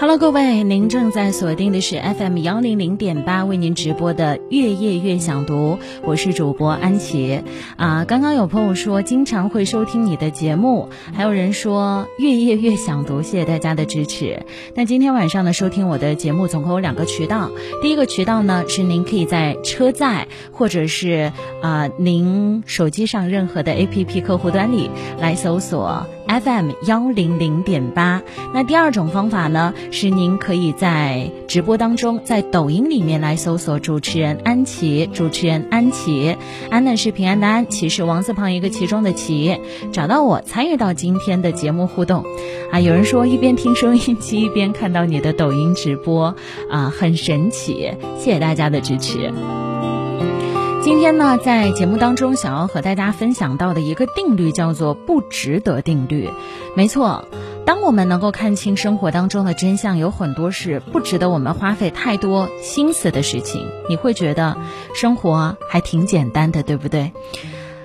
Hello，各位，您正在锁定的是 FM 幺零零点八为您直播的《月夜月想读》，我是主播安琪啊。刚刚有朋友说经常会收听你的节目，还有人说《月夜月想读》，谢谢大家的支持。那今天晚上呢，收听我的节目总共有两个渠道，第一个渠道呢是您可以在车载或者是啊您手机上任何的 APP 客户端里来搜索。FM 幺零零点八，那第二种方法呢，是您可以在直播当中，在抖音里面来搜索主持人安琪，主持人安琪，安呢是平安的安，琪是王字旁一个其中的琪，找到我参与到今天的节目互动，啊，有人说一边听收音机一边看到你的抖音直播，啊，很神奇，谢谢大家的支持。今天呢，在节目当中想要和大家分享到的一个定律叫做不值得定律。没错，当我们能够看清生活当中的真相，有很多是不值得我们花费太多心思的事情。你会觉得生活还挺简单的，对不对？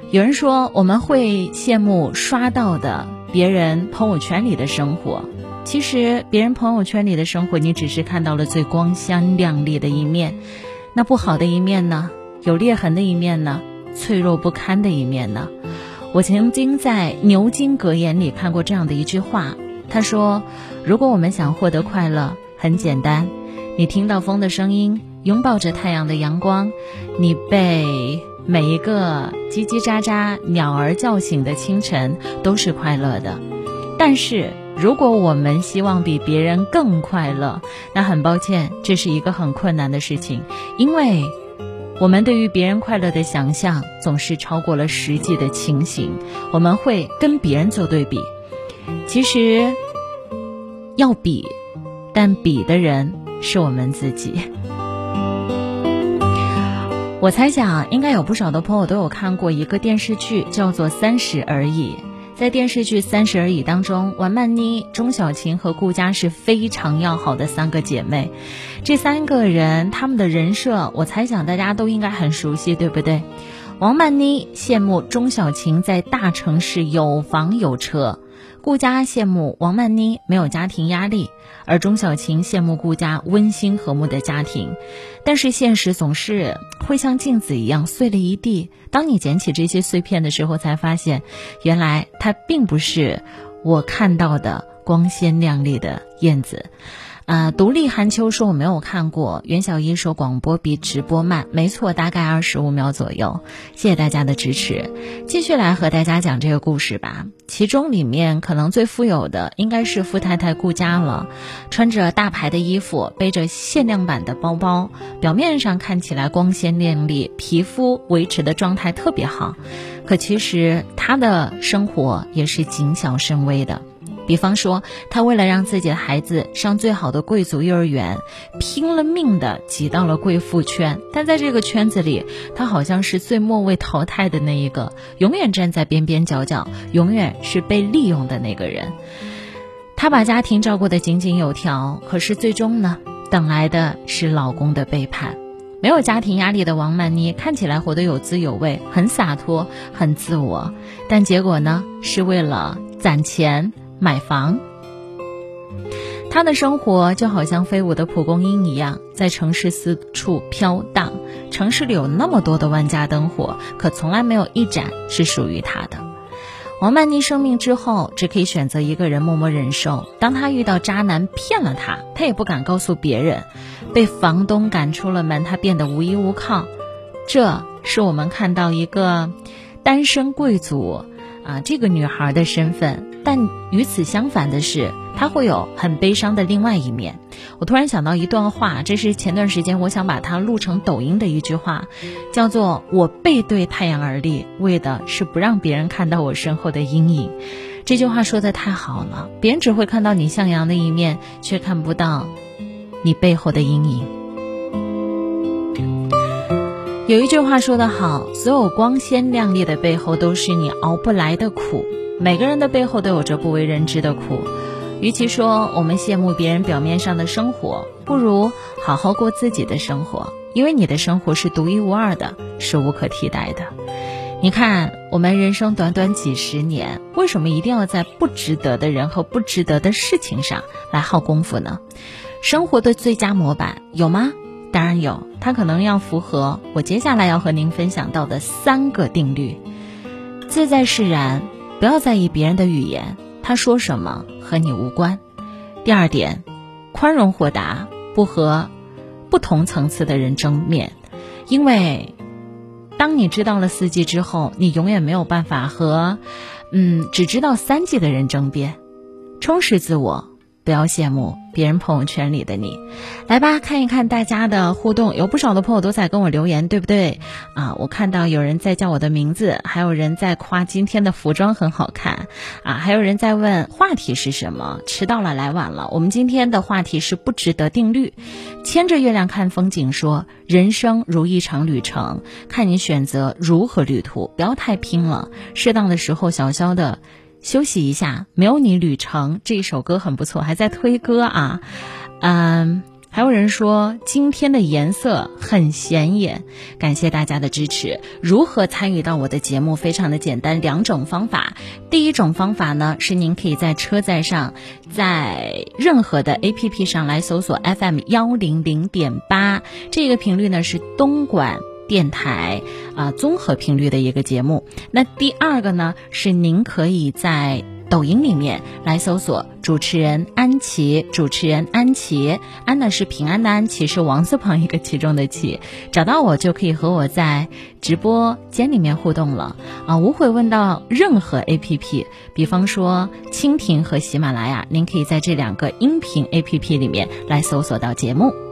有人说我们会羡慕刷到的别人朋友圈里的生活，其实别人朋友圈里的生活，你只是看到了最光鲜亮丽的一面，那不好的一面呢？有裂痕的一面呢，脆弱不堪的一面呢。我曾经在牛津格言里看过这样的一句话，他说：“如果我们想获得快乐，很简单，你听到风的声音，拥抱着太阳的阳光，你被每一个叽叽喳喳鸟儿叫醒的清晨，都是快乐的。但是，如果我们希望比别人更快乐，那很抱歉，这是一个很困难的事情，因为。”我们对于别人快乐的想象总是超过了实际的情形，我们会跟别人做对比。其实要比，但比的人是我们自己。我猜想，应该有不少的朋友都有看过一个电视剧，叫做《三十而已》。在电视剧《三十而已》当中，王曼妮、钟小琴和顾佳是非常要好的三个姐妹。这三个人，他们的人设，我猜想大家都应该很熟悉，对不对？王曼妮羡慕钟小琴在大城市有房有车。顾佳羡慕王曼妮没有家庭压力，而钟小琴羡慕顾家温馨和睦的家庭。但是现实总是会像镜子一样碎了一地。当你捡起这些碎片的时候，才发现，原来它并不是我看到的光鲜亮丽的燕子。啊，独立寒秋说我没有看过。袁小一说广播比直播慢，没错，大概二十五秒左右。谢谢大家的支持，继续来和大家讲这个故事吧。其中里面可能最富有的应该是富太太顾家了，穿着大牌的衣服，背着限量版的包包，表面上看起来光鲜亮丽，皮肤维持的状态特别好，可其实她的生活也是谨小慎微的。比方说，他为了让自己的孩子上最好的贵族幼儿园，拼了命的挤到了贵妇圈。但在这个圈子里，他好像是最末位淘汰的那一个，永远站在边边角角，永远是被利用的那个人。他把家庭照顾得井井有条，可是最终呢，等来的是老公的背叛。没有家庭压力的王曼妮看起来活得有滋有味，很洒脱，很自我，但结果呢，是为了攒钱。买房，他的生活就好像飞舞的蒲公英一样，在城市四处飘荡。城市里有那么多的万家灯火，可从来没有一盏是属于他的。王曼妮生病之后，只可以选择一个人默默忍受。当她遇到渣男骗了她，她也不敢告诉别人。被房东赶出了门，她变得无依无靠。这是我们看到一个单身贵族。啊，这个女孩的身份，但与此相反的是，它会有很悲伤的另外一面。我突然想到一段话，这是前段时间我想把它录成抖音的一句话，叫做“我背对太阳而立，为的是不让别人看到我身后的阴影”。这句话说的太好了，别人只会看到你向阳的一面，却看不到你背后的阴影。有一句话说得好，所有光鲜亮丽的背后，都是你熬不来的苦。每个人的背后都有着不为人知的苦。与其说我们羡慕别人表面上的生活，不如好好过自己的生活，因为你的生活是独一无二的，是无可替代的。你看，我们人生短短几十年，为什么一定要在不值得的人和不值得的事情上来耗功夫呢？生活的最佳模板有吗？当然有，它可能要符合我接下来要和您分享到的三个定律：自在释然，不要在意别人的语言，他说什么和你无关。第二点，宽容豁达，不和不同层次的人争面，因为。当你知道了四季之后，你永远没有办法和，嗯，只知道三季的人争辩，充实自我。不要羡慕别人朋友圈里的你，来吧，看一看大家的互动，有不少的朋友都在跟我留言，对不对？啊，我看到有人在叫我的名字，还有人在夸今天的服装很好看，啊，还有人在问话题是什么？迟到了，来晚了。我们今天的话题是不值得定律，牵着月亮看风景，说人生如一场旅程，看你选择如何旅途，不要太拼了，适当的时候小小的。休息一下，没有你旅程这一首歌很不错，还在推歌啊，嗯，还有人说今天的颜色很显眼，感谢大家的支持。如何参与到我的节目？非常的简单，两种方法。第一种方法呢，是您可以在车载上，在任何的 APP 上来搜索 FM 幺零零点八，这个频率呢是东莞。电台啊，综合频率的一个节目。那第二个呢，是您可以在抖音里面来搜索主持人安琪，主持人安琪，安呢是平安的安，琪是王字旁一个其中的琪，找到我就可以和我在直播间里面互动了啊。无悔问到任何 APP，比方说蜻蜓和喜马拉雅，您可以在这两个音频 APP 里面来搜索到节目。